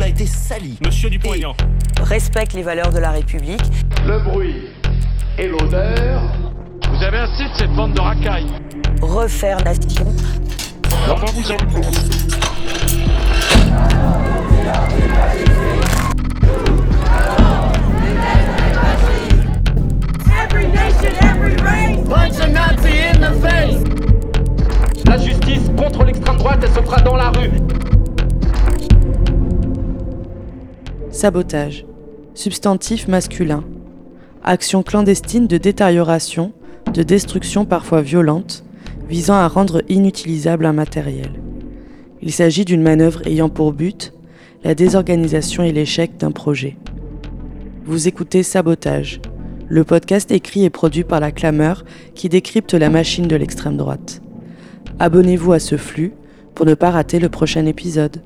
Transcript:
a été sali. Monsieur Dupont-Aignan. Respecte les valeurs de la République. Le bruit et l'odeur. Vous avez un site, cette bande de racailles. Refaire nation. Every Sabotage. Substantif masculin. Action clandestine de détérioration, de destruction parfois violente, visant à rendre inutilisable un matériel. Il s'agit d'une manœuvre ayant pour but la désorganisation et l'échec d'un projet. Vous écoutez Sabotage, le podcast écrit et produit par la Clameur qui décrypte la machine de l'extrême droite. Abonnez-vous à ce flux pour ne pas rater le prochain épisode.